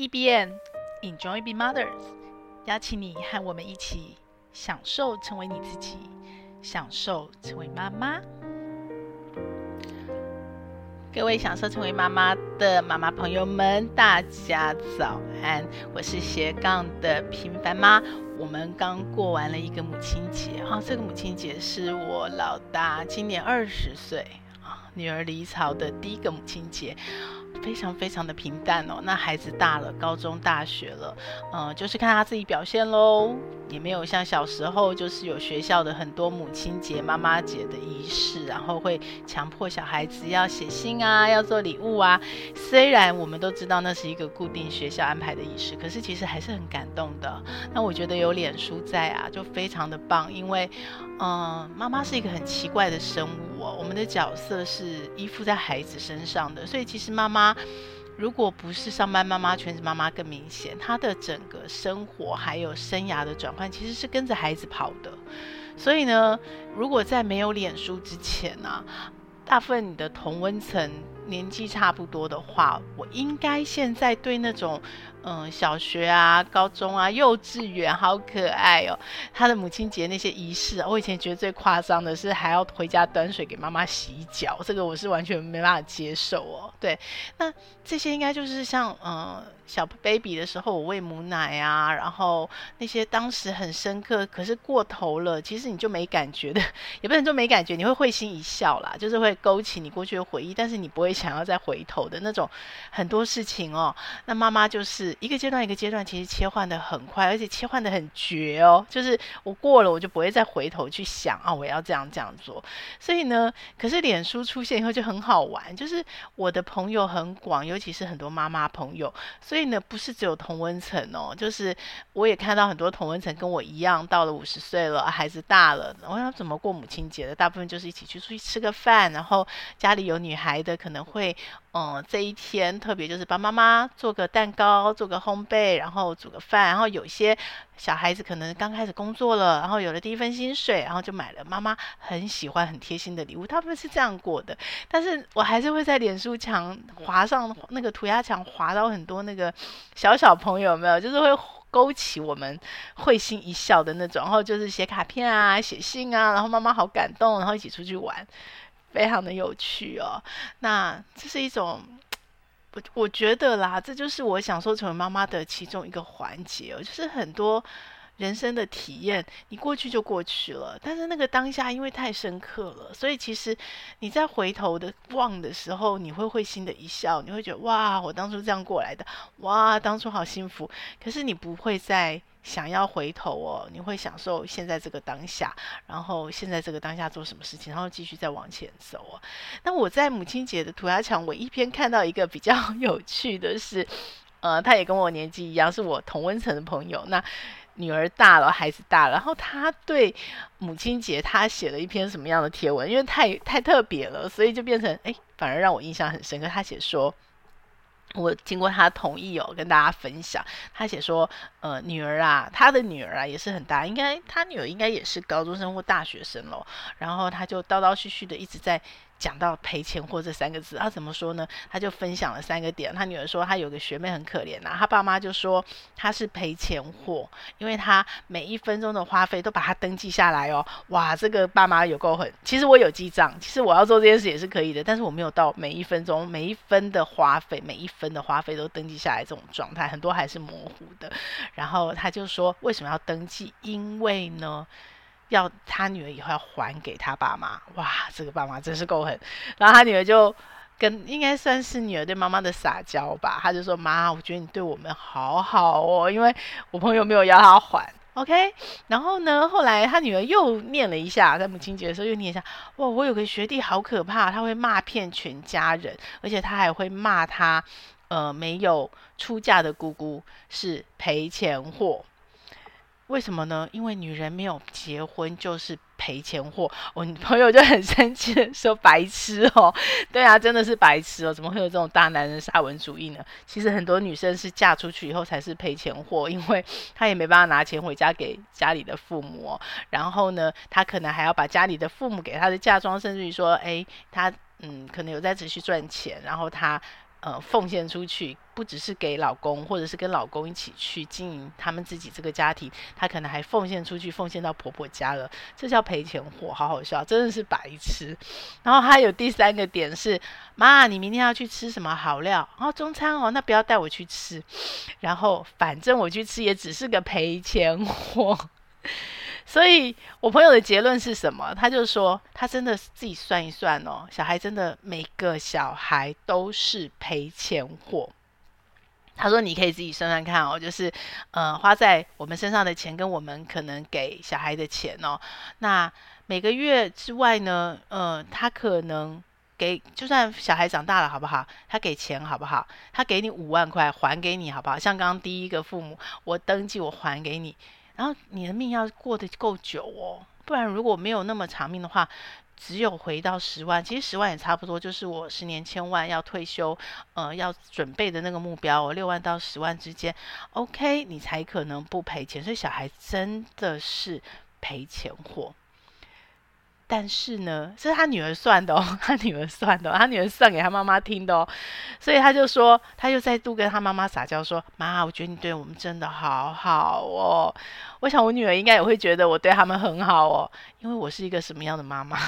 EBN Enjoy Being Mothers，邀请你和我们一起享受成为你自己，享受成为妈妈。各位享受成为妈妈的妈妈朋友们，大家早安！我是斜杠的平凡妈。我们刚过完了一个母亲节啊，这个母亲节是我老大今年二十岁啊，女儿离巢的第一个母亲节。非常非常的平淡哦。那孩子大了，高中、大学了，嗯，就是看他自己表现喽。也没有像小时候，就是有学校的很多母亲节、妈妈节的仪式，然后会强迫小孩子要写信啊，要做礼物啊。虽然我们都知道那是一个固定学校安排的仪式，可是其实还是很感动的。那我觉得有脸书在啊，就非常的棒，因为，嗯，妈妈是一个很奇怪的生物哦。我们的角色是依附在孩子身上的，所以其实妈妈。如果不是上班妈妈、全职妈妈更明显，她的整个生活还有生涯的转换，其实是跟着孩子跑的。所以呢，如果在没有脸书之前呢、大部分你的同温层年纪差不多的话，我应该现在对那种。嗯，小学啊、高中啊、幼稚园，好可爱哦。他的母亲节那些仪式，我以前觉得最夸张的是还要回家端水给妈妈洗脚，这个我是完全没办法接受哦。对，那这些应该就是像嗯小 baby 的时候，我喂母奶啊，然后那些当时很深刻，可是过头了，其实你就没感觉的，也不能说没感觉，你会会心一笑啦，就是会勾起你过去的回忆，但是你不会想要再回头的那种很多事情哦。那妈妈就是。一个阶段一个阶段，其实切换得很快，而且切换得很绝哦。就是我过了，我就不会再回头去想啊，我要这样这样做。所以呢，可是脸书出现以后就很好玩，就是我的朋友很广，尤其是很多妈妈朋友。所以呢，不是只有同温层哦，就是我也看到很多同温层跟我一样，到了五十岁了，孩子大了，我想怎么过母亲节的？大部分就是一起去出去吃个饭，然后家里有女孩的可能会。嗯，这一天特别就是帮妈妈做个蛋糕，做个烘焙，然后煮个饭，然后有些小孩子可能刚开始工作了，然后有了第一份薪水，然后就买了妈妈很喜欢、很贴心的礼物。他们是这样过的，但是我还是会在脸书墙划上那个涂鸦墙，划到很多那个小小朋友，没有？就是会勾起我们会心一笑的那种，然后就是写卡片啊、写信啊，然后妈妈好感动，然后一起出去玩。非常的有趣哦，那这是一种，我我觉得啦，这就是我想说成为妈妈的其中一个环节哦，就是很多人生的体验，你过去就过去了，但是那个当下因为太深刻了，所以其实你在回头的望的时候，你会会心的一笑，你会觉得哇，我当初这样过来的，哇，当初好幸福，可是你不会再。想要回头哦，你会享受现在这个当下，然后现在这个当下做什么事情，然后继续再往前走哦。那我在母亲节的涂鸦墙，我一边看到一个比较 有趣的是，呃，他也跟我年纪一样，是我同温层的朋友。那女儿大了，孩子大了，然后他对母亲节他写了一篇什么样的贴文？因为太太特别了，所以就变成哎，反而让我印象很深刻。他写说。我经过他同意哦，跟大家分享。他写说，呃，女儿啊，他的女儿啊，也是很大，应该他女儿应该也是高中生或大学生喽。然后他就叨叨絮絮的一直在。讲到赔钱货这三个字，他怎么说呢？他就分享了三个点。他女儿说，他有个学妹很可怜呐、啊，他爸妈就说他是赔钱货，因为他每一分钟的花费都把它登记下来哦。哇，这个爸妈有够狠。其实我有记账，其实我要做这件事也是可以的，但是我没有到每一分钟、每一分的花费、每一分的花费都登记下来这种状态，很多还是模糊的。然后他就说，为什么要登记？因为呢。要他女儿以后要还给他爸妈，哇，这个爸妈真是够狠。然后他女儿就跟应该算是女儿对妈妈的撒娇吧，他就说：“妈，我觉得你对我们好好哦，因为我朋友没有要他还，OK。”然后呢，后来他女儿又念了一下，在母亲节的时候又念一下：“哇，我有个学弟好可怕，他会骂遍全家人，而且他还会骂他，呃，没有出嫁的姑姑是赔钱货。”为什么呢？因为女人没有结婚就是赔钱货。我女朋友就很生气说：“白痴哦，对啊，真的是白痴哦，怎么会有这种大男人沙文主义呢？”其实很多女生是嫁出去以后才是赔钱货，因为她也没办法拿钱回家给家里的父母。然后呢，她可能还要把家里的父母给她的嫁妆，甚至于说，哎，她嗯，可能有在持续赚钱，然后她。呃，奉献出去，不只是给老公，或者是跟老公一起去经营他们自己这个家庭，她可能还奉献出去，奉献到婆婆家了，这叫赔钱货，好好笑，真的是白痴。然后还有第三个点是，妈，你明天要去吃什么好料？哦，中餐哦，那不要带我去吃。然后反正我去吃也只是个赔钱货。所以我朋友的结论是什么？他就说，他真的自己算一算哦，小孩真的每个小孩都是赔钱货。他说，你可以自己算算看哦，就是呃，花在我们身上的钱跟我们可能给小孩的钱哦，那每个月之外呢，呃，他可能给，就算小孩长大了，好不好？他给钱好不好？他给你五万块，还给你好不好？像刚刚第一个父母，我登记，我还给你。然后你的命要过得够久哦，不然如果没有那么长命的话，只有回到十万，其实十万也差不多，就是我十年千万要退休，呃，要准备的那个目标哦，六万到十万之间，OK，你才可能不赔钱。所以小孩真的是赔钱货。但是呢，这是他女儿算的哦，他女儿算的哦，他女儿算给他妈妈听的哦，所以他就说，他就再度跟他妈妈撒娇说：“妈，我觉得你对我们真的好好哦。”我想我女儿应该也会觉得我对他们很好哦，因为我是一个什么样的妈妈？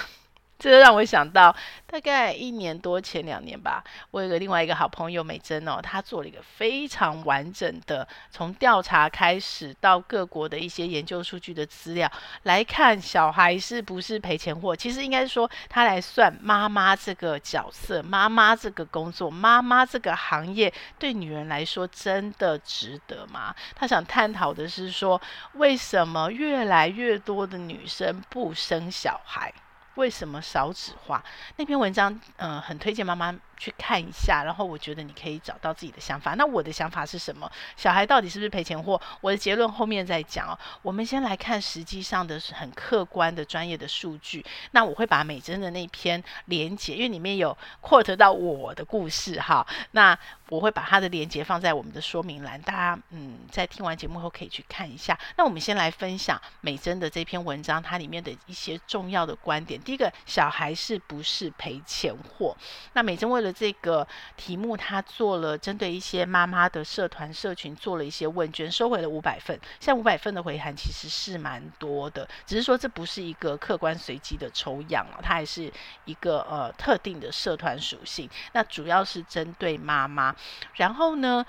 这个让我想到，大概一年多前两年吧，我有个另外一个好朋友美珍哦，她做了一个非常完整的，从调查开始到各国的一些研究数据的资料来看，小孩是不是赔钱货？其实应该说，她来算妈妈这个角色，妈妈这个工作，妈妈这个行业，对女人来说真的值得吗？她想探讨的是说，为什么越来越多的女生不生小孩？为什么少纸化？那篇文章，嗯、很推荐妈妈去看一下。然后我觉得你可以找到自己的想法。那我的想法是什么？小孩到底是不是赔钱货？我的结论后面再讲哦。我们先来看实际上的很客观的专业的数据。那我会把美珍的那篇连结，因为里面有 quote 到我的故事哈。那我会把它的连结放在我们的说明栏，大家嗯在听完节目后可以去看一下。那我们先来分享美珍的这篇文章，它里面的一些重要的观点。第一个，小孩是不是赔钱货？那美珍为了这个题目，她做了针对一些妈妈的社团社群做了一些问卷，收回了五百份。像五百份的回函其实是蛮多的，只是说这不是一个客观随机的抽样了，它还是一个呃特定的社团属性。那主要是针对妈妈。然后呢，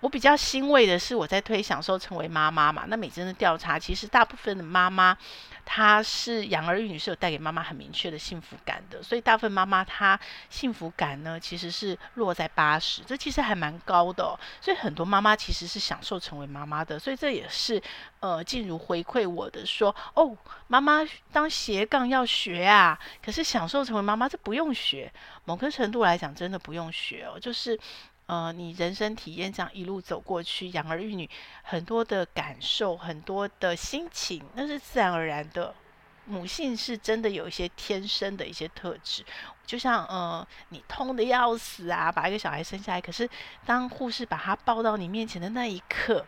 我比较欣慰的是，我在推享受成为妈妈嘛。那美珍的调查，其实大部分的妈妈，她是养儿育女是有带给妈妈很明确的幸福感的。所以大部分妈妈她幸福感呢，其实是落在八十，这其实还蛮高的。所以很多妈妈其实是享受成为妈妈的。所以这也是呃，静茹回馈我的说，哦，妈妈当斜杠要学啊，可是享受成为妈妈这不用学，某个程度来讲真的不用学哦，就是。呃，你人生体验这样一路走过去，养儿育女，很多的感受，很多的心情，那是自然而然的。母性是真的有一些天生的一些特质，就像呃，你痛得要死啊，把一个小孩生下来，可是当护士把他抱到你面前的那一刻。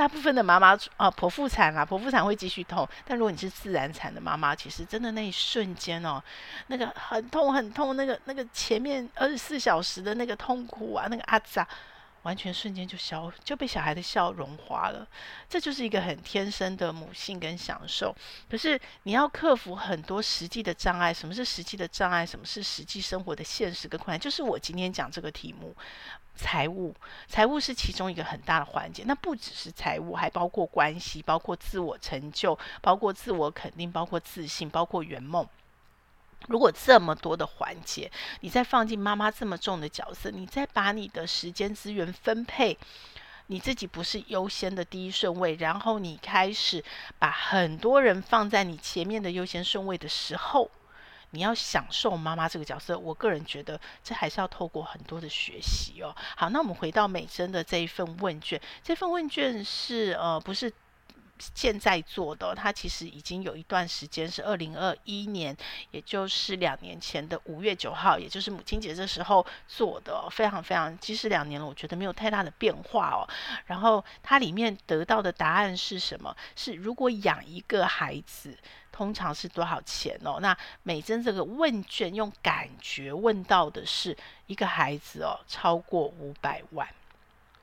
大部分的妈妈啊，剖腹产啊，剖腹产会继续痛。但如果你是自然产的妈妈，其实真的那一瞬间哦，那个很痛很痛，那个那个前面二十四小时的那个痛苦啊，那个阿杂，完全瞬间就消，就被小孩的笑融化了。这就是一个很天生的母性跟享受。可是你要克服很多实际的障碍。什么是实际的障碍？什么是实际生活的现实跟困难？就是我今天讲这个题目。财务，财务是其中一个很大的环节。那不只是财务，还包括关系，包括自我成就，包括自我肯定，包括自信，包括圆梦。如果这么多的环节，你再放进妈妈这么重的角色，你再把你的时间资源分配，你自己不是优先的第一顺位，然后你开始把很多人放在你前面的优先顺位的时候。你要享受妈妈这个角色，我个人觉得这还是要透过很多的学习哦。好，那我们回到美珍的这一份问卷，这份问卷是呃不是现在做的，它其实已经有一段时间是二零二一年，也就是两年前的五月九号，也就是母亲节这时候做的，非常非常，其实两年了，我觉得没有太大的变化哦。然后它里面得到的答案是什么？是如果养一个孩子，通常是多少钱哦？那美珍这个问卷用感觉问到的是一个孩子哦，超过五百万。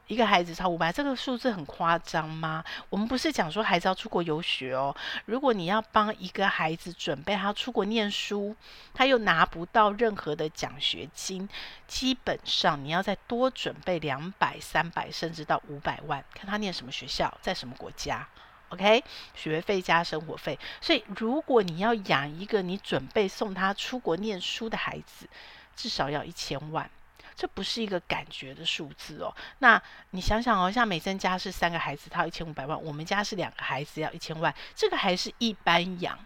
一个孩子超五百，这个数字很夸张吗？我们不是讲说孩子要出国游学哦。如果你要帮一个孩子准备他出国念书，他又拿不到任何的奖学金，基本上你要再多准备两百、三百，甚至到五百万，看他念什么学校，在什么国家。OK，学费加生活费。所以，如果你要养一个你准备送他出国念书的孩子，至少要一千万。这不是一个感觉的数字哦。那你想想哦，像美珍家是三个孩子，他要一千五百万；我们家是两个孩子，要一千万。这个还是一般养。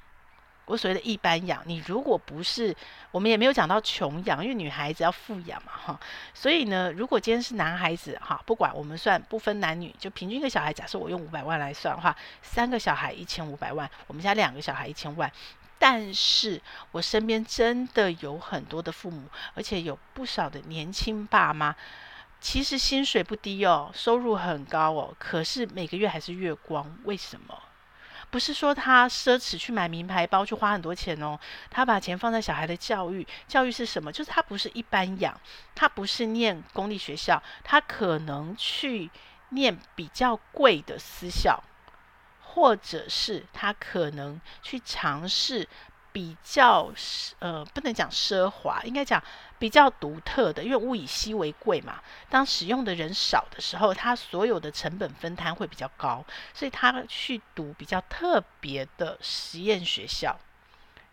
我所谓的一般养，你如果不是，我们也没有讲到穷养，因为女孩子要富养嘛，哈。所以呢，如果今天是男孩子，哈，不管我们算不分男女，就平均一个小孩，假设我用五百万来算的话，三个小孩一千五百万，我们家两个小孩一千万。但是我身边真的有很多的父母，而且有不少的年轻爸妈，其实薪水不低哦，收入很高哦，可是每个月还是月光。为什么？不是说他奢侈去买名牌包去花很多钱哦，他把钱放在小孩的教育。教育是什么？就是他不是一般养，他不是念公立学校，他可能去念比较贵的私校。或者是他可能去尝试比较呃，不能讲奢华，应该讲比较独特的，因为物以稀为贵嘛。当使用的人少的时候，他所有的成本分摊会比较高，所以他去读比较特别的实验学校。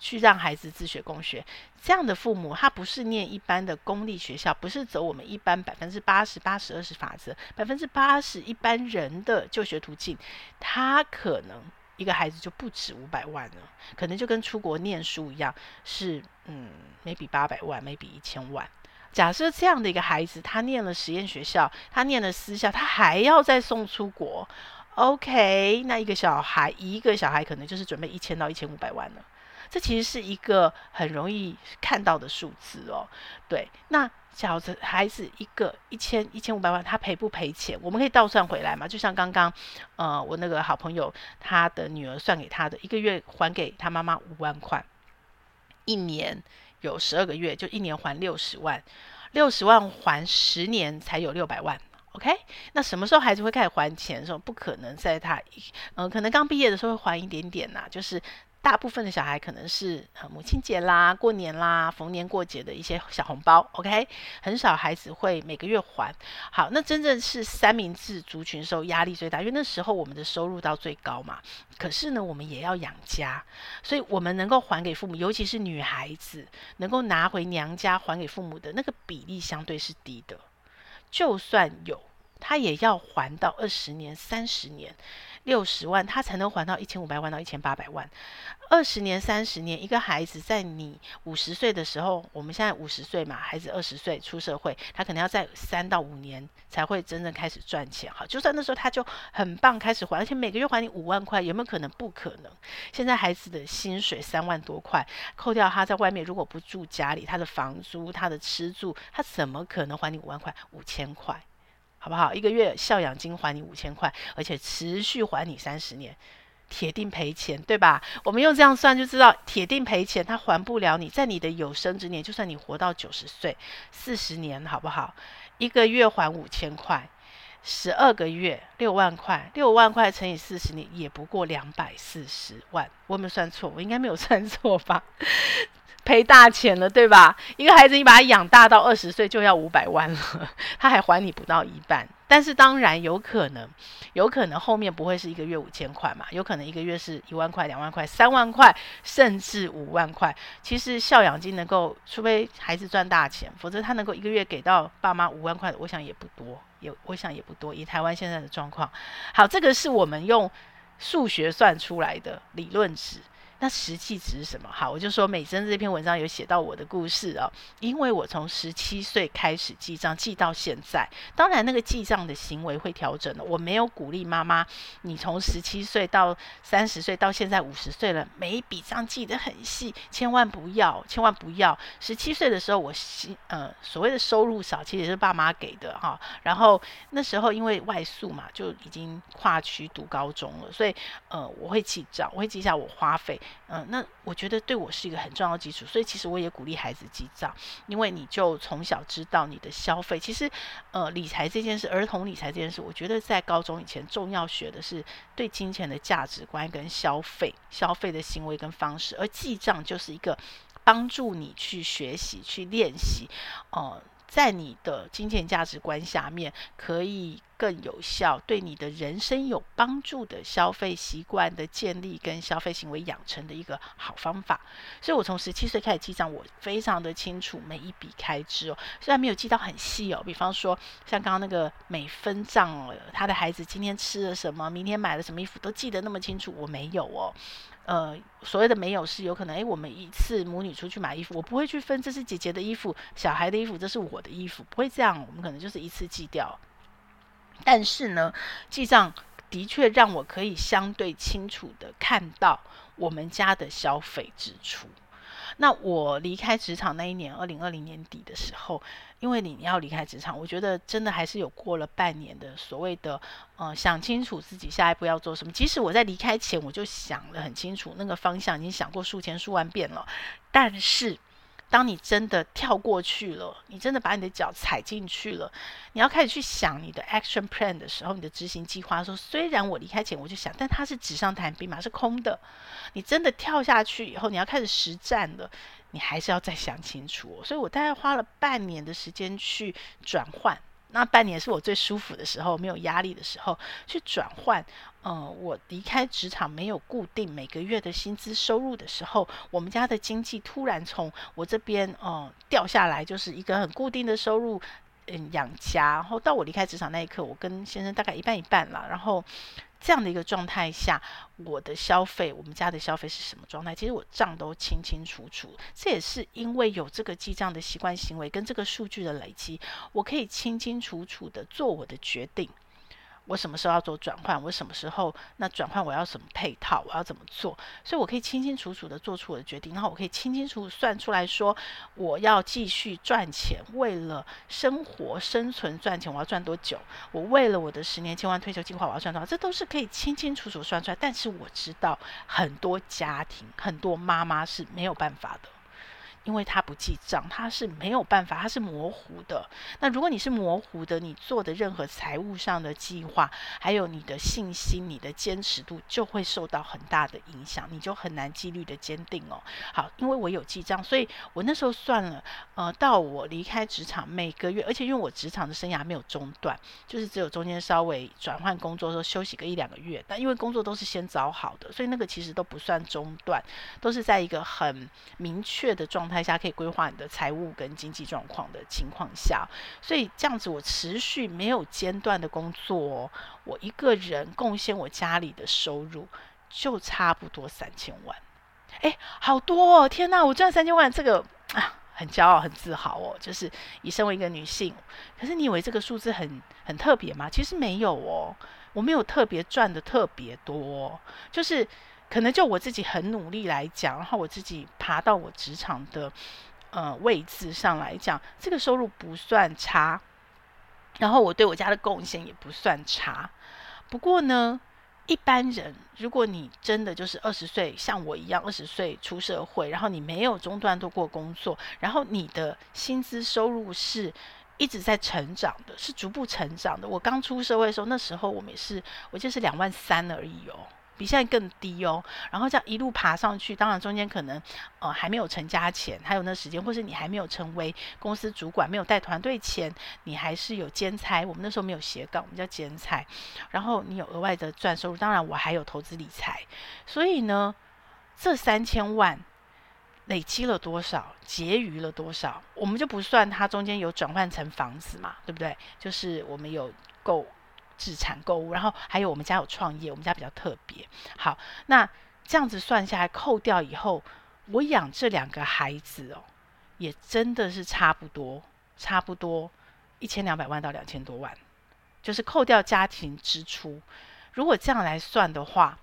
去让孩子自学共学，这样的父母，他不是念一般的公立学校，不是走我们一般百分之八十八十二十法则，百分之八十一般人的就学途径，他可能一个孩子就不止五百万了，可能就跟出国念书一样，是嗯，maybe 八百万，maybe 一千万。假设这样的一个孩子，他念了实验学校，他念了私校，他还要再送出国，OK，那一个小孩，一个小孩可能就是准备一千到一千五百万了。这其实是一个很容易看到的数字哦。对，那小孩子一个一千一千五百万，他赔不赔钱？我们可以倒算回来嘛？就像刚刚，呃，我那个好朋友他的女儿算给他的，一个月还给他妈妈五万块，一年有十二个月，就一年还六十万，六十万还十年才有六百万。OK，那什么时候孩子会开始还钱的时候？不可能在他，呃，可能刚毕业的时候会还一点点呐、就是。大部分的小孩可能是母亲节啦、过年啦、逢年过节的一些小红包，OK，很少孩子会每个月还。好，那真正是三明治族群时候压力最大，因为那时候我们的收入到最高嘛。可是呢，我们也要养家，所以我们能够还给父母，尤其是女孩子能够拿回娘家还给父母的那个比例相对是低的。就算有，他也要还到二十年、三十年。六十万，他才能还到一千五百万到一千八百万。二十年、三十年，一个孩子在你五十岁的时候，我们现在五十岁嘛，孩子二十岁出社会，他可能要在三到五年才会真正开始赚钱。好，就算那时候他就很棒，开始还，而且每个月还你五万块，有没有可能？不可能。现在孩子的薪水三万多块，扣掉他在外面如果不住家里，他的房租、他的吃住，他怎么可能还你五万块？五千块。好不好？一个月孝养金还你五千块，而且持续还你三十年，铁定赔钱，对吧？我们用这样算就知道，铁定赔钱，他还不了你。在你的有生之年，就算你活到九十岁，四十年，好不好？一个月还五千块，十二个月六万块，六万块乘以四十年，也不过两百四十万。我有没有算错？我应该没有算错吧？赔大钱了，对吧？一个孩子，你把他养大到二十岁就要五百万了，他还还你不到一半。但是当然有可能，有可能后面不会是一个月五千块嘛？有可能一个月是一万块、两万块、三万块，甚至五万块。其实孝养金能够，除非孩子赚大钱，否则他能够一个月给到爸妈五万块，我想也不多，也我想也不多。以台湾现在的状况，好，这个是我们用数学算出来的理论值。那实际值是什么？好，我就说美珍这篇文章有写到我的故事哦，因为我从十七岁开始记账，记到现在。当然，那个记账的行为会调整的。我没有鼓励妈妈，你从十七岁到三十岁到现在五十岁了，每一笔账记得很细，千万不要，千万不要。十七岁的时候，我呃所谓的收入少，其实是爸妈给的哈。然后那时候因为外宿嘛，就已经跨区读高中了，所以呃我会记账，我会记下我花费。嗯、那我觉得对我是一个很重要的基础，所以其实我也鼓励孩子记账，因为你就从小知道你的消费。其实，呃，理财这件事，儿童理财这件事，我觉得在高中以前重要学的是对金钱的价值观跟消费、消费的行为跟方式，而记账就是一个帮助你去学习、去练习，呃。在你的金钱价值观下面，可以更有效对你的人生有帮助的消费习惯的建立跟消费行为养成的一个好方法。所以我从十七岁开始记账，我非常的清楚每一笔开支哦，虽然没有记到很细哦，比方说像刚刚那个每分账了，他的孩子今天吃了什么，明天买了什么衣服，都记得那么清楚，我没有哦。呃，所谓的没有是有可能，诶，我们一次母女出去买衣服，我不会去分，这是姐姐的衣服，小孩的衣服，这是我的衣服，不会这样，我们可能就是一次记掉。但是呢，记账的确让我可以相对清楚地看到我们家的消费支出。那我离开职场那一年，二零二零年底的时候，因为你你要离开职场，我觉得真的还是有过了半年的所谓的，呃，想清楚自己下一步要做什么。即使我在离开前我就想得很清楚，那个方向已经想过数千数万遍了，但是。当你真的跳过去了，你真的把你的脚踩进去了，你要开始去想你的 action plan 的时候，你的执行计划说，虽然我离开前我就想，但它是纸上谈兵嘛，是空的。你真的跳下去以后，你要开始实战了，你还是要再想清楚。所以我大概花了半年的时间去转换。那半年是我最舒服的时候，没有压力的时候，去转换。呃，我离开职场没有固定每个月的薪资收入的时候，我们家的经济突然从我这边嗯掉下来，就是一个很固定的收入，嗯养家。然后到我离开职场那一刻，我跟先生大概一半一半了。然后。这样的一个状态下，我的消费，我们家的消费是什么状态？其实我账都清清楚楚。这也是因为有这个记账的习惯行为跟这个数据的累积，我可以清清楚楚的做我的决定。我什么时候要做转换？我什么时候那转换我要什么配套？我要怎么做？所以我可以清清楚楚的做出我的决定，然后我可以清清楚楚算出来说，我要继续赚钱，为了生活生存赚钱，我要赚多久？我为了我的十年千万退休计划，我要赚多少？这都是可以清清楚楚算出来。但是我知道很多家庭，很多妈妈是没有办法的。因为他不记账，他是没有办法，他是模糊的。那如果你是模糊的，你做的任何财务上的计划，还有你的信心、你的坚持度，就会受到很大的影响，你就很难纪律的坚定哦。好，因为我有记账，所以我那时候算了，呃，到我离开职场每个月，而且因为我职场的生涯没有中断，就是只有中间稍微转换工作的时候休息个一两个月，但因为工作都是先找好的，所以那个其实都不算中断，都是在一个很明确的状态。下可以规划你的财务跟经济状况的情况下，所以这样子我持续没有间断的工作，我一个人贡献我家里的收入就差不多三千万，哎，好多哦！天哪，我赚三千万，这个啊很骄傲很自豪哦，就是以身为一个女性。可是你以为这个数字很很特别吗？其实没有哦，我没有特别赚的特别多，就是。可能就我自己很努力来讲，然后我自己爬到我职场的呃位置上来讲，这个收入不算差，然后我对我家的贡献也不算差。不过呢，一般人如果你真的就是二十岁像我一样二十岁出社会，然后你没有中断过工作，然后你的薪资收入是一直在成长的，是逐步成长的。我刚出社会的时候，那时候我们也是，我就是两万三而已哦。比现在更低哦，然后这样一路爬上去，当然中间可能呃还没有成家前，还有那时间，或是你还没有成为公司主管，没有带团队前，你还是有兼差。我们那时候没有斜杠，我们叫兼差。然后你有额外的赚收入，当然我还有投资理财。所以呢，这三千万累积了多少，结余了多少，我们就不算它中间有转换成房子嘛，对不对？就是我们有够。自产购物，然后还有我们家有创业，我们家比较特别。好，那这样子算下来，扣掉以后，我养这两个孩子哦，也真的是差不多，差不多一千两百万到两千多万，就是扣掉家庭支出。如果这样来算的话，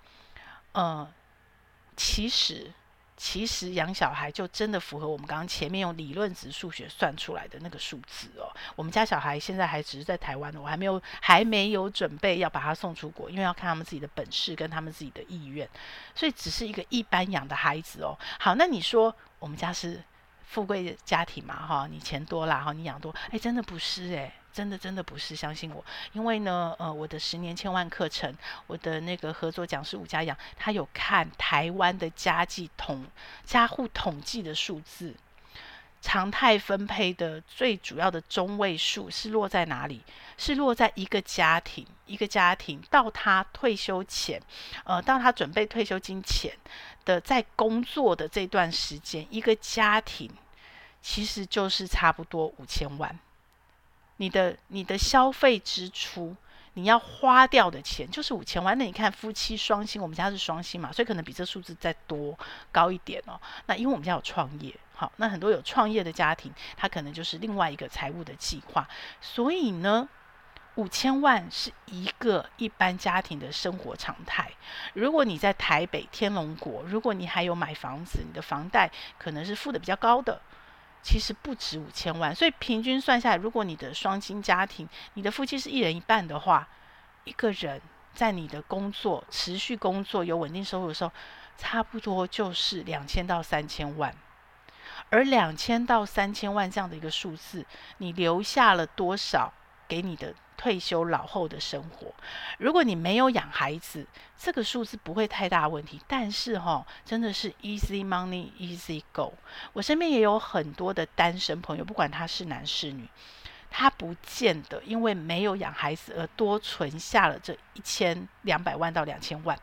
呃，其实。其实养小孩就真的符合我们刚刚前面用理论值数学算出来的那个数字哦。我们家小孩现在还只是在台湾，我还没有还没有准备要把他送出国，因为要看他们自己的本事跟他们自己的意愿，所以只是一个一般养的孩子哦。好，那你说我们家是富贵家庭嘛？哈，你钱多啦，哈，你养多，哎，真的不是哎。真的真的不是，相信我，因为呢，呃，我的十年千万课程，我的那个合作讲师吴家阳，他有看台湾的家计统家户统计的数字，常态分配的最主要的中位数是落在哪里？是落在一个家庭，一个家庭到他退休前，呃，到他准备退休金前的在工作的这段时间，一个家庭其实就是差不多五千万。你的你的消费支出，你要花掉的钱就是五千万。那你看夫妻双薪，我们家是双薪嘛，所以可能比这数字再多高一点哦。那因为我们家有创业，好，那很多有创业的家庭，他可能就是另外一个财务的计划。所以呢，五千万是一个一般家庭的生活常态。如果你在台北天龙国，如果你还有买房子，你的房贷可能是付的比较高的。其实不止五千万，所以平均算下来，如果你的双亲家庭，你的夫妻是一人一半的话，一个人在你的工作持续工作有稳定收入的时候，差不多就是两千到三千万。而两千到三千万这样的一个数字，你留下了多少给你的？退休老后的生活，如果你没有养孩子，这个数字不会太大问题。但是哈、真的是 easy money easy go。我身边也有很多的单身朋友，不管他是男是女，他不见得因为没有养孩子而多存下了这一千两百万到两千万。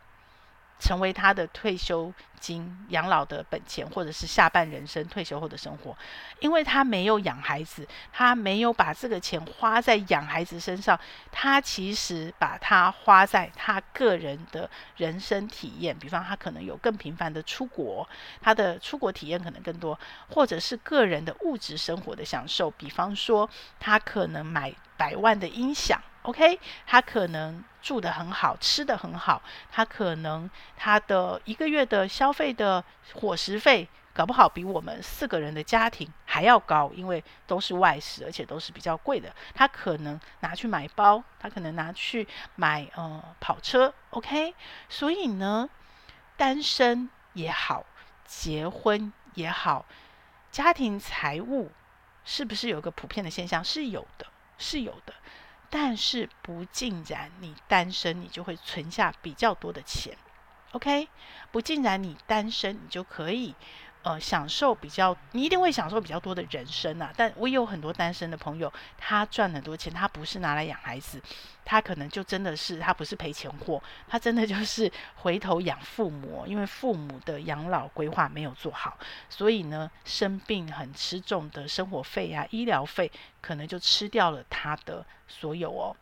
成为他的退休金、养老的本钱，或者是下半人生退休后的生活，因为他没有养孩子，他没有把这个钱花在养孩子身上，他其实把它花在他个人的人生体验，比方他可能有更频繁的出国，他的出国体验可能更多，或者是个人的物质生活的享受，比方说他可能买百万的音响。OK，他可能住得很好，吃得很好，他可能他的一个月的消费的伙食费，搞不好比我们四个人的家庭还要高，因为都是外食，而且都是比较贵的。他可能拿去买包，他可能拿去买呃跑车。OK，所以呢，单身也好，结婚也好，家庭财务是不是有个普遍的现象？是有的，是有的。但是不尽然，你单身你就会存下比较多的钱，OK？不尽然你单身你就可以呃享受比较，你一定会享受比较多的人生啊。但我也有很多单身的朋友，他赚很多钱，他不是拿来养孩子，他可能就真的是他不是赔钱货，他真的就是 回头养父母，因为父母的养老规划没有做好，所以呢生病很吃重的生活费啊、医疗费。可能就吃掉了他的所有哦，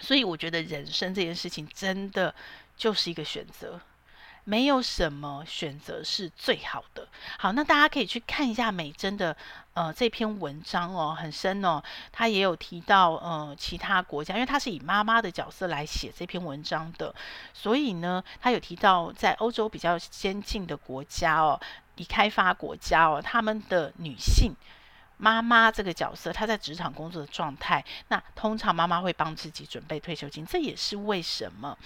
所以我觉得人生这件事情真的就是一个选择，没有什么选择是最好的。好，那大家可以去看一下美珍的呃这篇文章哦，很深哦，他也有提到呃其他国家，因为他是以妈妈的角色来写这篇文章的，所以呢，他有提到在欧洲比较先进的国家哦，已开发国家哦，他们的女性。妈妈这个角色，她在职场工作的状态，那通常妈妈会帮自己准备退休金。这也是为什么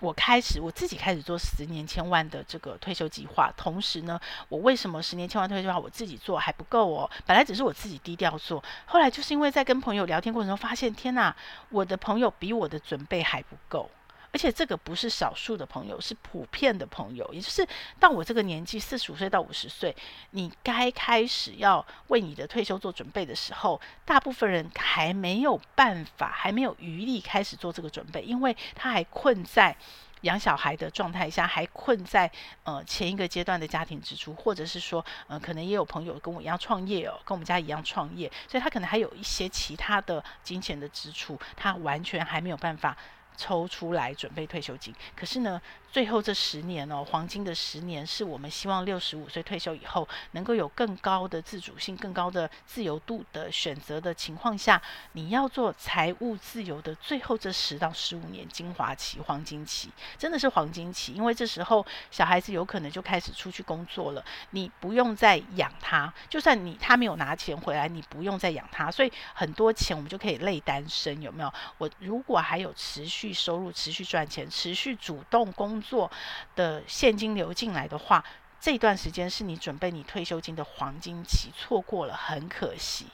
我开始我自己开始做十年千万的这个退休计划。同时呢，我为什么十年千万退休计划我自己做还不够哦？本来只是我自己低调做，后来就是因为在跟朋友聊天过程中发现，天哪，我的朋友比我的准备还不够。而且这个不是少数的朋友，是普遍的朋友。也就是到我这个年纪，四十五岁到五十岁，你该开始要为你的退休做准备的时候，大部分人还没有办法，还没有余力开始做这个准备，因为他还困在养小孩的状态下，还困在呃前一个阶段的家庭支出，或者是说，呃，可能也有朋友跟我一样创业哦，跟我们家一样创业，所以他可能还有一些其他的金钱的支出，他完全还没有办法。抽出来准备退休金，可是呢，最后这十年哦，黄金的十年，是我们希望六十五岁退休以后，能够有更高的自主性、更高的自由度的选择的情况下，你要做财务自由的最后这十到十五年精华期、黄金期，真的是黄金期，因为这时候小孩子有可能就开始出去工作了，你不用再养他，就算你他没有拿钱回来，你不用再养他，所以很多钱我们就可以累单身，有没有？我如果还有持续收入、持续赚钱、持续主动工作的现金流进来的话，这段时间是你准备你退休金的黄金期，错过了很可惜，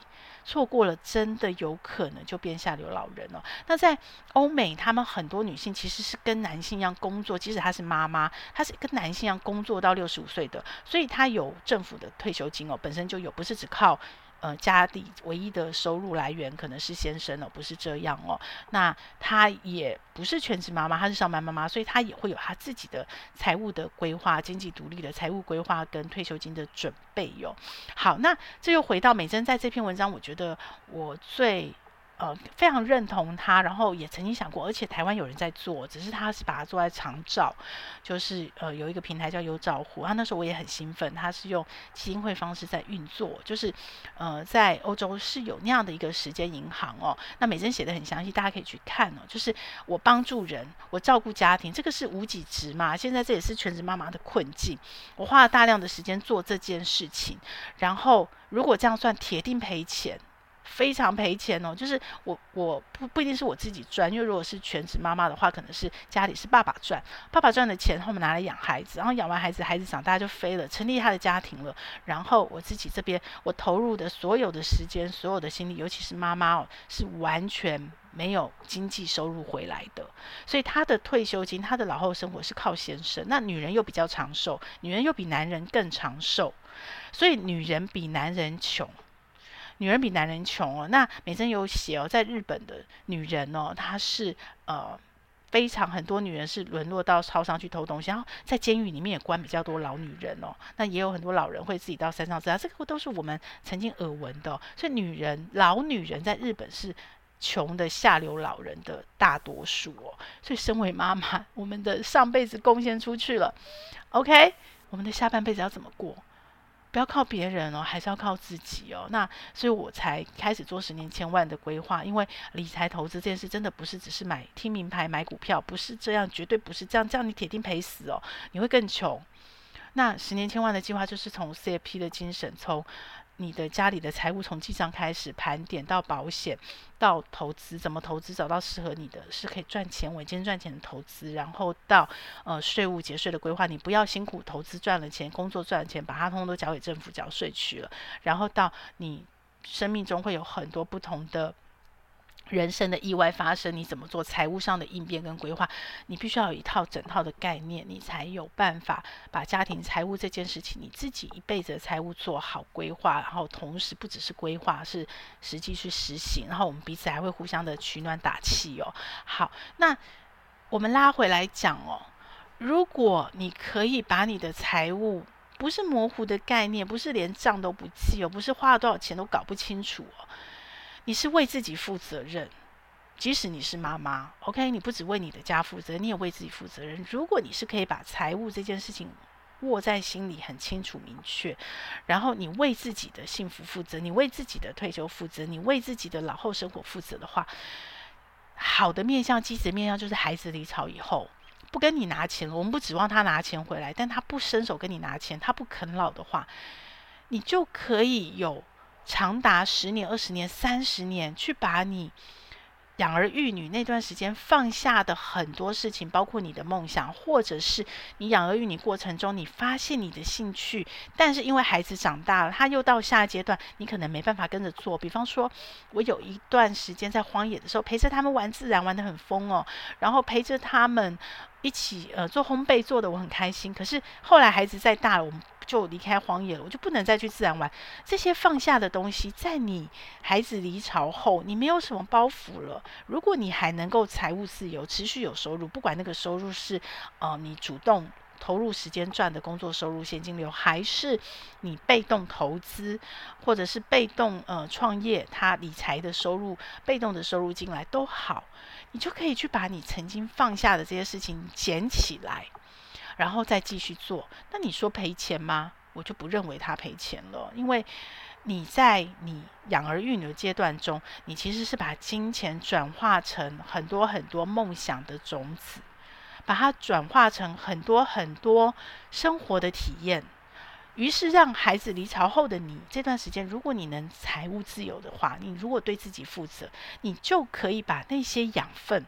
错过了真的有可能就变下流老人了。那在欧美，他们很多女性其实是跟男性一样工作，即使她是妈妈，她是跟男性一样工作到六十五岁的，所以她有政府的退休金哦，本身就有，不是只靠。呃，家里唯一的收入来源可能是先生哦，不是这样哦。那她也不是全职妈妈，她是上班妈妈，所以她也会有她自己的财务的规划、经济独立的财务规划跟退休金的准备哟、哦。好，那这又回到美珍在这篇文章，我觉得我最。呃，非常认同他，然后也曾经想过，而且台湾有人在做，只是他是把它做在长照，就是呃有一个平台叫优照护，他那时候我也很兴奋，他是用基金会方式在运作，就是呃在欧洲是有那样的一个时间银行哦。那美珍写的很详细，大家可以去看哦。就是我帮助人，我照顾家庭，这个是无给职嘛？现在这也是全职妈妈的困境。我花了大量的时间做这件事情，然后如果这样算，铁定赔钱。非常赔钱哦，就是我我不不一定是我自己赚，因为如果是全职妈妈的话，可能是家里是爸爸赚，爸爸赚的钱后面拿来养孩子，然后养完孩子，孩子长大就飞了，成立他的家庭了，然后我自己这边我投入的所有的时间、所有的心力，尤其是妈妈哦，是完全没有经济收入回来的，所以她的退休金、她的老后生活是靠先生。那女人又比较长寿，女人又比男人更长寿，所以女人比男人穷。女人比男人穷哦，那美珍有写哦，在日本的女人哦，她是呃非常很多女人是沦落到超商去偷东西，然后在监狱里面也关比较多老女人哦，那也有很多老人会自己到山上自杀，这个都是我们曾经耳闻的哦。所以女人老女人在日本是穷的下流老人的大多数哦，所以身为妈妈，我们的上辈子贡献出去了，OK，我们的下半辈子要怎么过？不要靠别人哦，还是要靠自己哦。那所以我才开始做十年千万的规划，因为理财投资这件事真的不是只是买听名牌买股票，不是这样，绝对不是这样，这样你铁定赔死哦，你会更穷。那十年千万的计划就是从 CFP 的精神，从你的家里的财务从记账开始盘点，到保险，到投资，怎么投资找到适合你的，是可以赚钱稳健赚钱的投资，然后到呃税务节税的规划，你不要辛苦投资赚了钱，工作赚了钱，把它通通都交给政府缴税去了，然后到你生命中会有很多不同的。人生的意外发生，你怎么做财务上的应变跟规划？你必须要有一套整套的概念，你才有办法把家庭财务这件事情，你自己一辈子的财务做好规划，然后同时不只是规划，是实际去实行，然后我们彼此还会互相的取暖打气哦。好，那我们拉回来讲哦，如果你可以把你的财务不是模糊的概念，不是连账都不记哦，不是花了多少钱都搞不清楚哦。你是为自己负责任，即使你是妈妈，OK，你不只为你的家负责，你也为自己负责任。如果你是可以把财务这件事情握在心里很清楚明确，然后你为自己的幸福负责，你为自己的退休负责，你为自己的老后生活负责的话，好的面向、积极面向就是孩子离巢以后不跟你拿钱了，我们不指望他拿钱回来，但他不伸手跟你拿钱，他不啃老的话，你就可以有。长达十年、二十年、三十年，去把你养儿育女那段时间放下的很多事情，包括你的梦想，或者是你养儿育女过程中你发现你的兴趣，但是因为孩子长大了，他又到下一阶段，你可能没办法跟着做。比方说，我有一段时间在荒野的时候，陪着他们玩自然，玩得很疯哦，然后陪着他们一起呃做烘焙，做的我很开心。可是后来孩子再大了，我们。就离开荒野了，我就不能再去自然玩。这些放下的东西，在你孩子离巢后，你没有什么包袱了。如果你还能够财务自由，持续有收入，不管那个收入是呃你主动投入时间赚的工作收入、现金流，还是你被动投资，或者是被动呃创业，它理财的收入、被动的收入进来都好，你就可以去把你曾经放下的这些事情捡起来。然后再继续做。那你说赔钱吗？我就不认为他赔钱了，因为你在你养儿育女的阶段中，你其实是把金钱转化成很多很多梦想的种子，把它转化成很多很多生活的体验。于是，让孩子离巢后的你这段时间，如果你能财务自由的话，你如果对自己负责，你就可以把那些养分，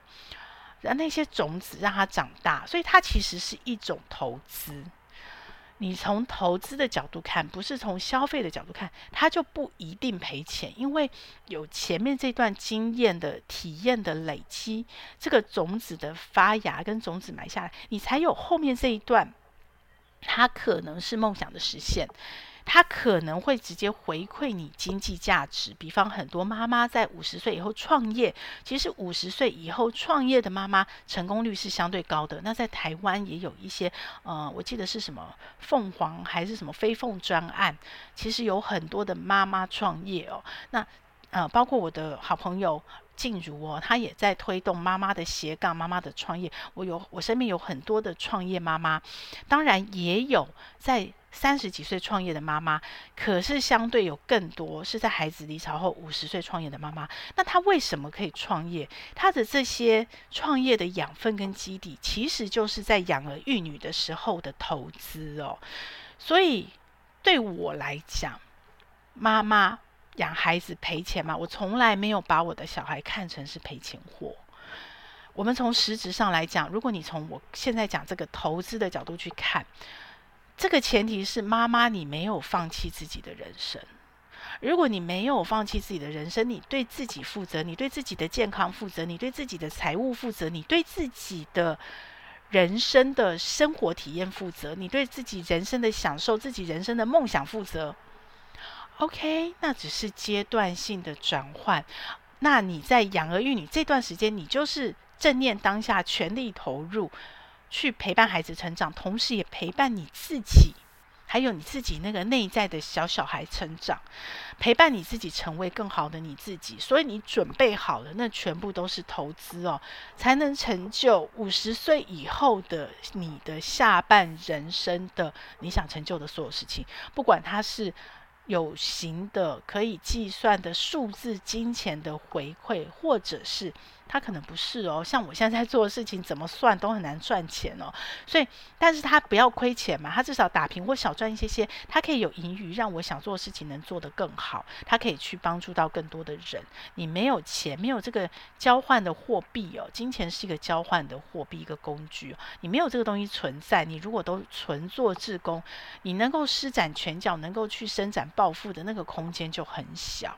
让那些种子让它长大。所以，它其实是一种投资。你从投资的角度看，不是从消费的角度看，它就不一定赔钱，因为有前面这段经验的体验的累积，这个种子的发芽跟种子埋下来，你才有后面这一段。它可能是梦想的实现，它可能会直接回馈你经济价值。比方很多妈妈在五十岁以后创业，其实五十岁以后创业的妈妈成功率是相对高的。那在台湾也有一些，呃，我记得是什么凤凰还是什么飞凤专案，其实有很多的妈妈创业哦。那呃，包括我的好朋友。静茹哦，她也在推动妈妈的斜杠，妈妈的创业。我有，我身边有很多的创业妈妈，当然也有在三十几岁创业的妈妈，可是相对有更多是在孩子离巢后五十岁创业的妈妈。那她为什么可以创业？她的这些创业的养分跟基底，其实就是在养儿育女的时候的投资哦。所以对我来讲，妈妈。养孩子赔钱吗？我从来没有把我的小孩看成是赔钱货。我们从实质上来讲，如果你从我现在讲这个投资的角度去看，这个前提是妈妈你没有放弃自己的人生。如果你没有放弃自己的人生，你对自己负责，你对自己的健康负责，你对自己的财务负责，你对自己的人生的生活体验负责，你对自己人生的享受、自己人生的梦想负责。OK，那只是阶段性的转换。那你在养儿育女这段时间，你就是正念当下，全力投入，去陪伴孩子成长，同时也陪伴你自己，还有你自己那个内在的小小孩成长，陪伴你自己成为更好的你自己。所以你准备好了，那全部都是投资哦，才能成就五十岁以后的你的下半人生的你想成就的所有事情，不管它是。有形的可以计算的数字金钱的回馈，或者是。他可能不是哦，像我现在在做的事情，怎么算都很难赚钱哦。所以，但是他不要亏钱嘛，他至少打平或小赚一些些，他可以有盈余，让我想做的事情能做得更好。他可以去帮助到更多的人。你没有钱，没有这个交换的货币哦，金钱是一个交换的货币，一个工具。你没有这个东西存在，你如果都纯做志工，你能够施展拳脚，能够去伸展抱负的那个空间就很小。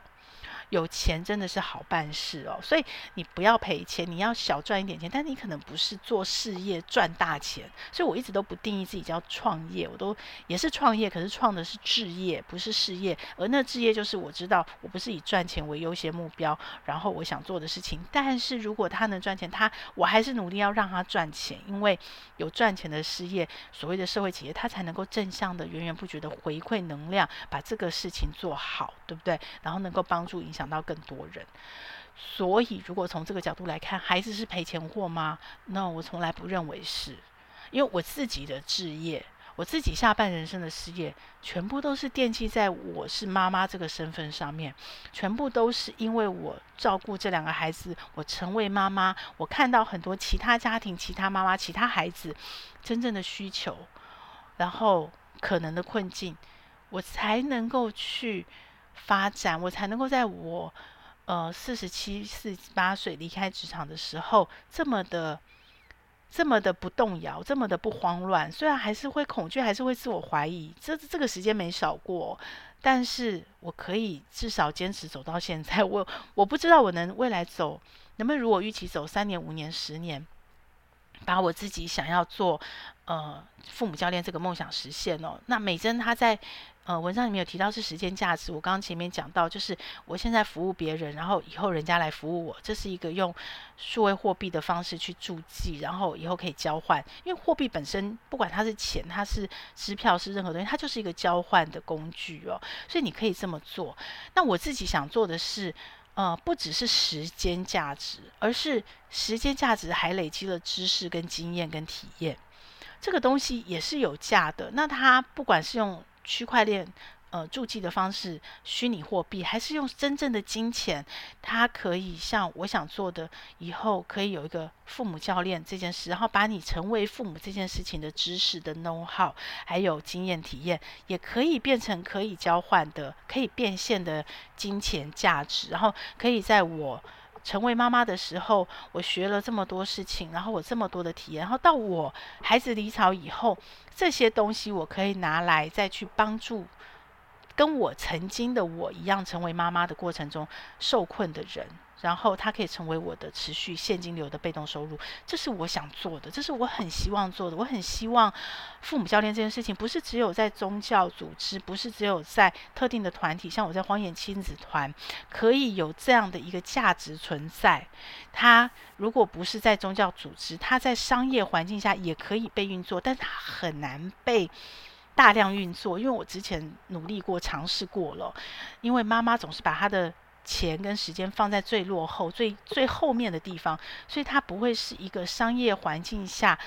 有钱真的是好办事哦，所以你不要赔钱，你要小赚一点钱，但你可能不是做事业赚大钱，所以我一直都不定义自己叫创业，我都也是创业，可是创的是置业，不是事业，而那置业就是我知道我不是以赚钱为优先目标，然后我想做的事情，但是如果他能赚钱，他我还是努力要让他赚钱，因为有赚钱的事业，所谓的社会企业，他才能够正向的源源不绝的回馈能量，把这个事情做好，对不对？然后能够帮助影。想到更多人，所以如果从这个角度来看，孩子是赔钱货吗？那、no, 我从来不认为是，因为我自己的志业，我自己下半人生的事业，全部都是奠基在我是妈妈这个身份上面，全部都是因为我照顾这两个孩子，我成为妈妈，我看到很多其他家庭、其他妈妈、其他孩子真正的需求，然后可能的困境，我才能够去。发展，我才能够在我呃四十七、四八岁离开职场的时候，这么的、这么的不动摇，这么的不慌乱。虽然还是会恐惧，还是会自我怀疑，这这个时间没少过，但是我可以至少坚持走到现在。我我不知道我能未来走能不能如我预期走三年、五年、十年，把我自己想要做呃父母教练这个梦想实现哦。那美珍她在。呃，文章里面有提到是时间价值。我刚刚前面讲到，就是我现在服务别人，然后以后人家来服务我，这是一个用数位货币的方式去注记，然后以后可以交换。因为货币本身，不管它是钱，它是支票，是任何东西，它就是一个交换的工具哦。所以你可以这么做。那我自己想做的是，呃，不只是时间价值，而是时间价值还累积了知识跟经验跟体验。这个东西也是有价的。那它不管是用区块链。呃，助记的方式，虚拟货币，还是用真正的金钱，它可以像我想做的，以后可以有一个父母教练这件事，然后把你成为父母这件事情的知识的 know how，还有经验体验，也可以变成可以交换的、可以变现的金钱价值，然后可以在我成为妈妈的时候，我学了这么多事情，然后我这么多的体验，然后到我孩子离巢以后，这些东西我可以拿来再去帮助。跟我曾经的我一样，成为妈妈的过程中受困的人，然后他可以成为我的持续现金流的被动收入，这是我想做的，这是我很希望做的。我很希望父母教练这件事情，不是只有在宗教组织，不是只有在特定的团体，像我在荒野亲子团，可以有这样的一个价值存在。它如果不是在宗教组织，它在商业环境下也可以被运作，但它很难被。大量运作，因为我之前努力过、尝试过了。因为妈妈总是把她的钱跟时间放在最落后、最最后面的地方，所以它不会是一个商业环境下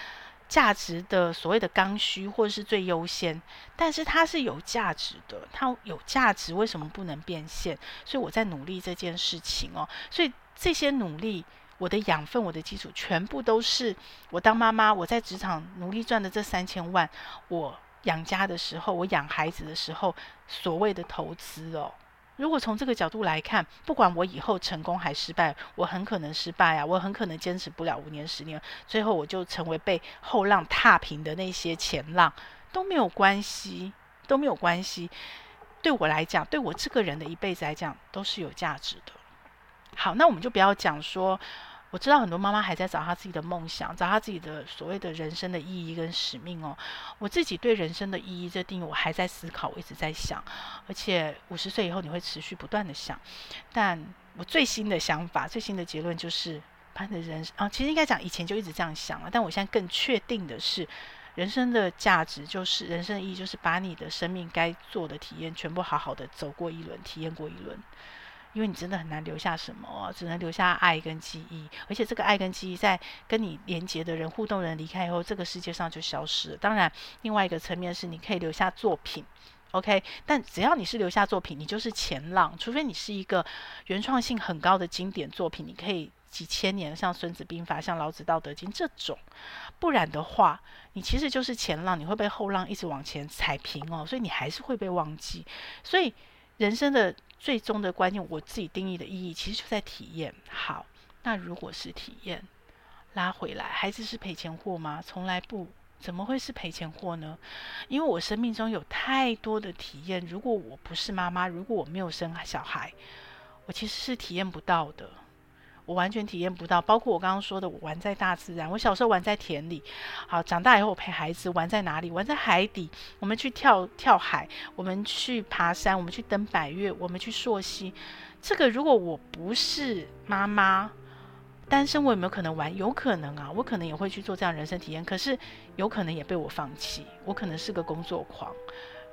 价值的所谓的刚需，或者是最优先。但是它是有价值的，它有价值，为什么不能变现？所以我在努力这件事情哦。所以这些努力，我的养分、我的基础，全部都是我当妈妈，我在职场努力赚的这三千万，我。养家的时候，我养孩子的时候，所谓的投资哦。如果从这个角度来看，不管我以后成功还失败，我很可能失败啊，我很可能坚持不了五年、十年，最后我就成为被后浪踏平的那些前浪，都没有关系，都没有关系。对我来讲，对我这个人的一辈子来讲，都是有价值的。好，那我们就不要讲说。我知道很多妈妈还在找她自己的梦想，找她自己的所谓的人生的意义跟使命哦。我自己对人生的意义这定义，我还在思考，我一直在想。而且五十岁以后你会持续不断的想。但我最新的想法、最新的结论就是，把你的人生啊，其实应该讲以前就一直这样想了。但我现在更确定的是，人生的价值就是人生的意义，就是把你的生命该做的体验全部好好的走过一轮，体验过一轮。因为你真的很难留下什么，只能留下爱跟记忆，而且这个爱跟记忆在跟你连接的人、互动的人离开以后，这个世界上就消失了。当然，另外一个层面是你可以留下作品，OK？但只要你是留下作品，你就是前浪，除非你是一个原创性很高的经典作品，你可以几千年，像《孙子兵法》、像《老子道德经》这种，不然的话，你其实就是前浪，你会被后浪一直往前踩平哦，所以你还是会被忘记。所以人生的。最终的关键，我自己定义的意义，其实就在体验。好，那如果是体验，拉回来，孩子是赔钱货吗？从来不，怎么会是赔钱货呢？因为我生命中有太多的体验，如果我不是妈妈，如果我没有生小孩，我其实是体验不到的。我完全体验不到，包括我刚刚说的，我玩在大自然。我小时候玩在田里，好，长大以后我陪孩子玩在哪里？玩在海底。我们去跳跳海，我们去爬山，我们去登百岳，我们去溯溪。这个如果我不是妈妈，单身，我有没有可能玩？有可能啊，我可能也会去做这样人生体验。可是有可能也被我放弃。我可能是个工作狂，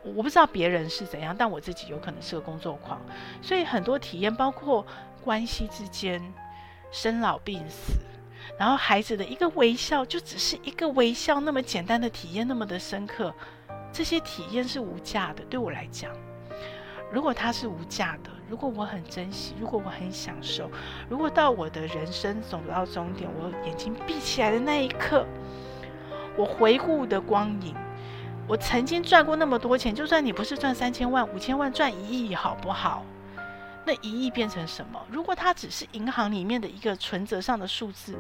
我不知道别人是怎样，但我自己有可能是个工作狂。所以很多体验，包括关系之间。生老病死，然后孩子的一个微笑，就只是一个微笑，那么简单的体验，那么的深刻，这些体验是无价的。对我来讲，如果它是无价的，如果我很珍惜，如果我很享受，如果到我的人生走到终点，我眼睛闭起来的那一刻，我回顾的光影，我曾经赚过那么多钱，就算你不是赚三千万、五千万，赚一亿，好不好？那一亿变成什么？如果它只是银行里面的一个存折上的数字，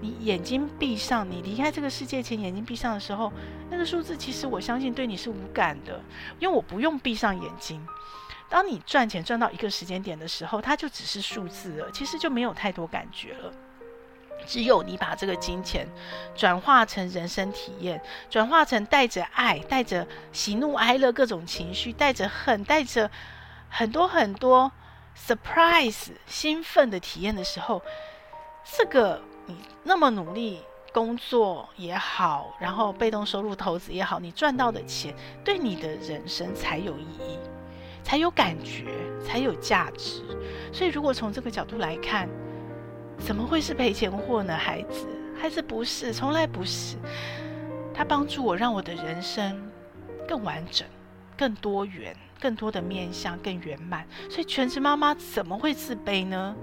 你眼睛闭上，你离开这个世界前眼睛闭上的时候，那个数字其实我相信对你是无感的，因为我不用闭上眼睛。当你赚钱赚到一个时间点的时候，它就只是数字了，其实就没有太多感觉了。只有你把这个金钱转化成人生体验，转化成带着爱、带着喜怒哀乐各种情绪、带着恨、带着很多很多。Surprise 兴奋的体验的时候，这个你那么努力工作也好，然后被动收入投资也好，你赚到的钱对你的人生才有意义，才有感觉，才有价值。所以，如果从这个角度来看，怎么会是赔钱货呢？孩子，孩子不是，从来不是。他帮助我让我的人生更完整、更多元、更多的面向、更圆满。所以全职妈妈怎么会自卑呢？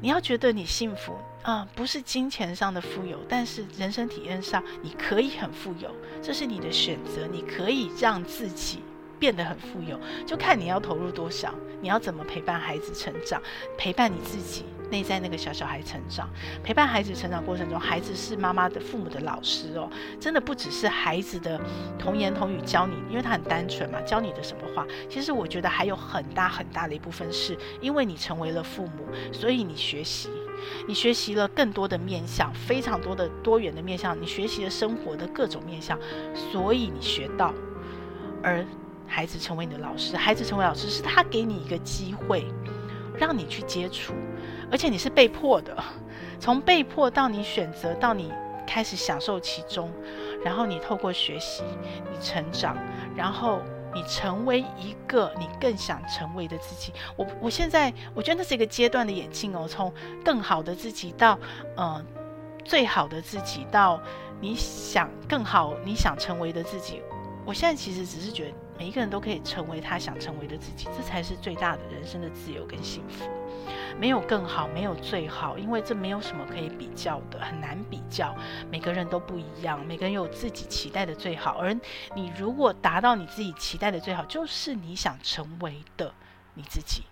你要觉得你幸福啊，不是金钱上的富有，但是人生体验上你可以很富有，这是你的选择，你可以让自己。变得很富有，就看你要投入多少，你要怎么陪伴孩子成长，陪伴你自己内在那个小小孩成长，陪伴孩子成长过程中，孩子是妈妈的父母的老师哦，真的不只是孩子的童言童语教你，因为他很单纯嘛，教你的什么话，其实我觉得还有很大很大的一部分是因为你成为了父母，所以你学习，你学习了更多的面向，非常多的多元的面向，你学习了生活的各种面向，所以你学到，而。孩子成为你的老师，孩子成为老师是他给你一个机会，让你去接触，而且你是被迫的，从被迫到你选择，到你开始享受其中，然后你透过学习，你成长，然后你成为一个你更想成为的自己。我我现在我觉得那是一个阶段的演进哦，从更好的自己到嗯、最好的自己，到你想更好你想成为的自己。我现在其实只是觉得。每一个人都可以成为他想成为的自己，这才是最大的人生的自由跟幸福。没有更好，没有最好，因为这没有什么可以比较的，很难比较。每个人都不一样，每个人有自己期待的最好。而你如果达到你自己期待的最好，就是你想成为的你自己。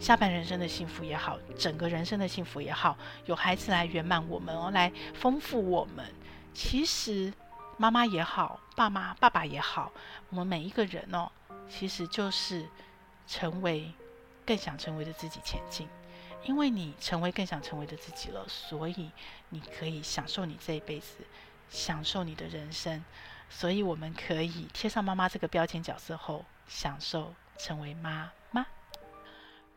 下半人生的幸福也好，整个人生的幸福也好，有孩子来圆满我们，来丰富我们。其实。妈妈也好，爸妈、爸爸也好，我们每一个人哦，其实就是成为更想成为的自己前进。因为你成为更想成为的自己了，所以你可以享受你这一辈子，享受你的人生。所以我们可以贴上妈妈这个标签角色后，享受成为妈。